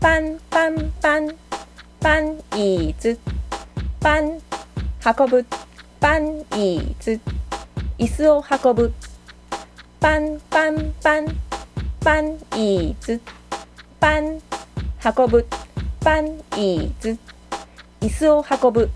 パンパンパンパンイーツパン運ぶ。パンイーツ椅子を運ぶ。パンパンパンパンイーツパン運ぶ。パンイーツ椅子を運ぶ。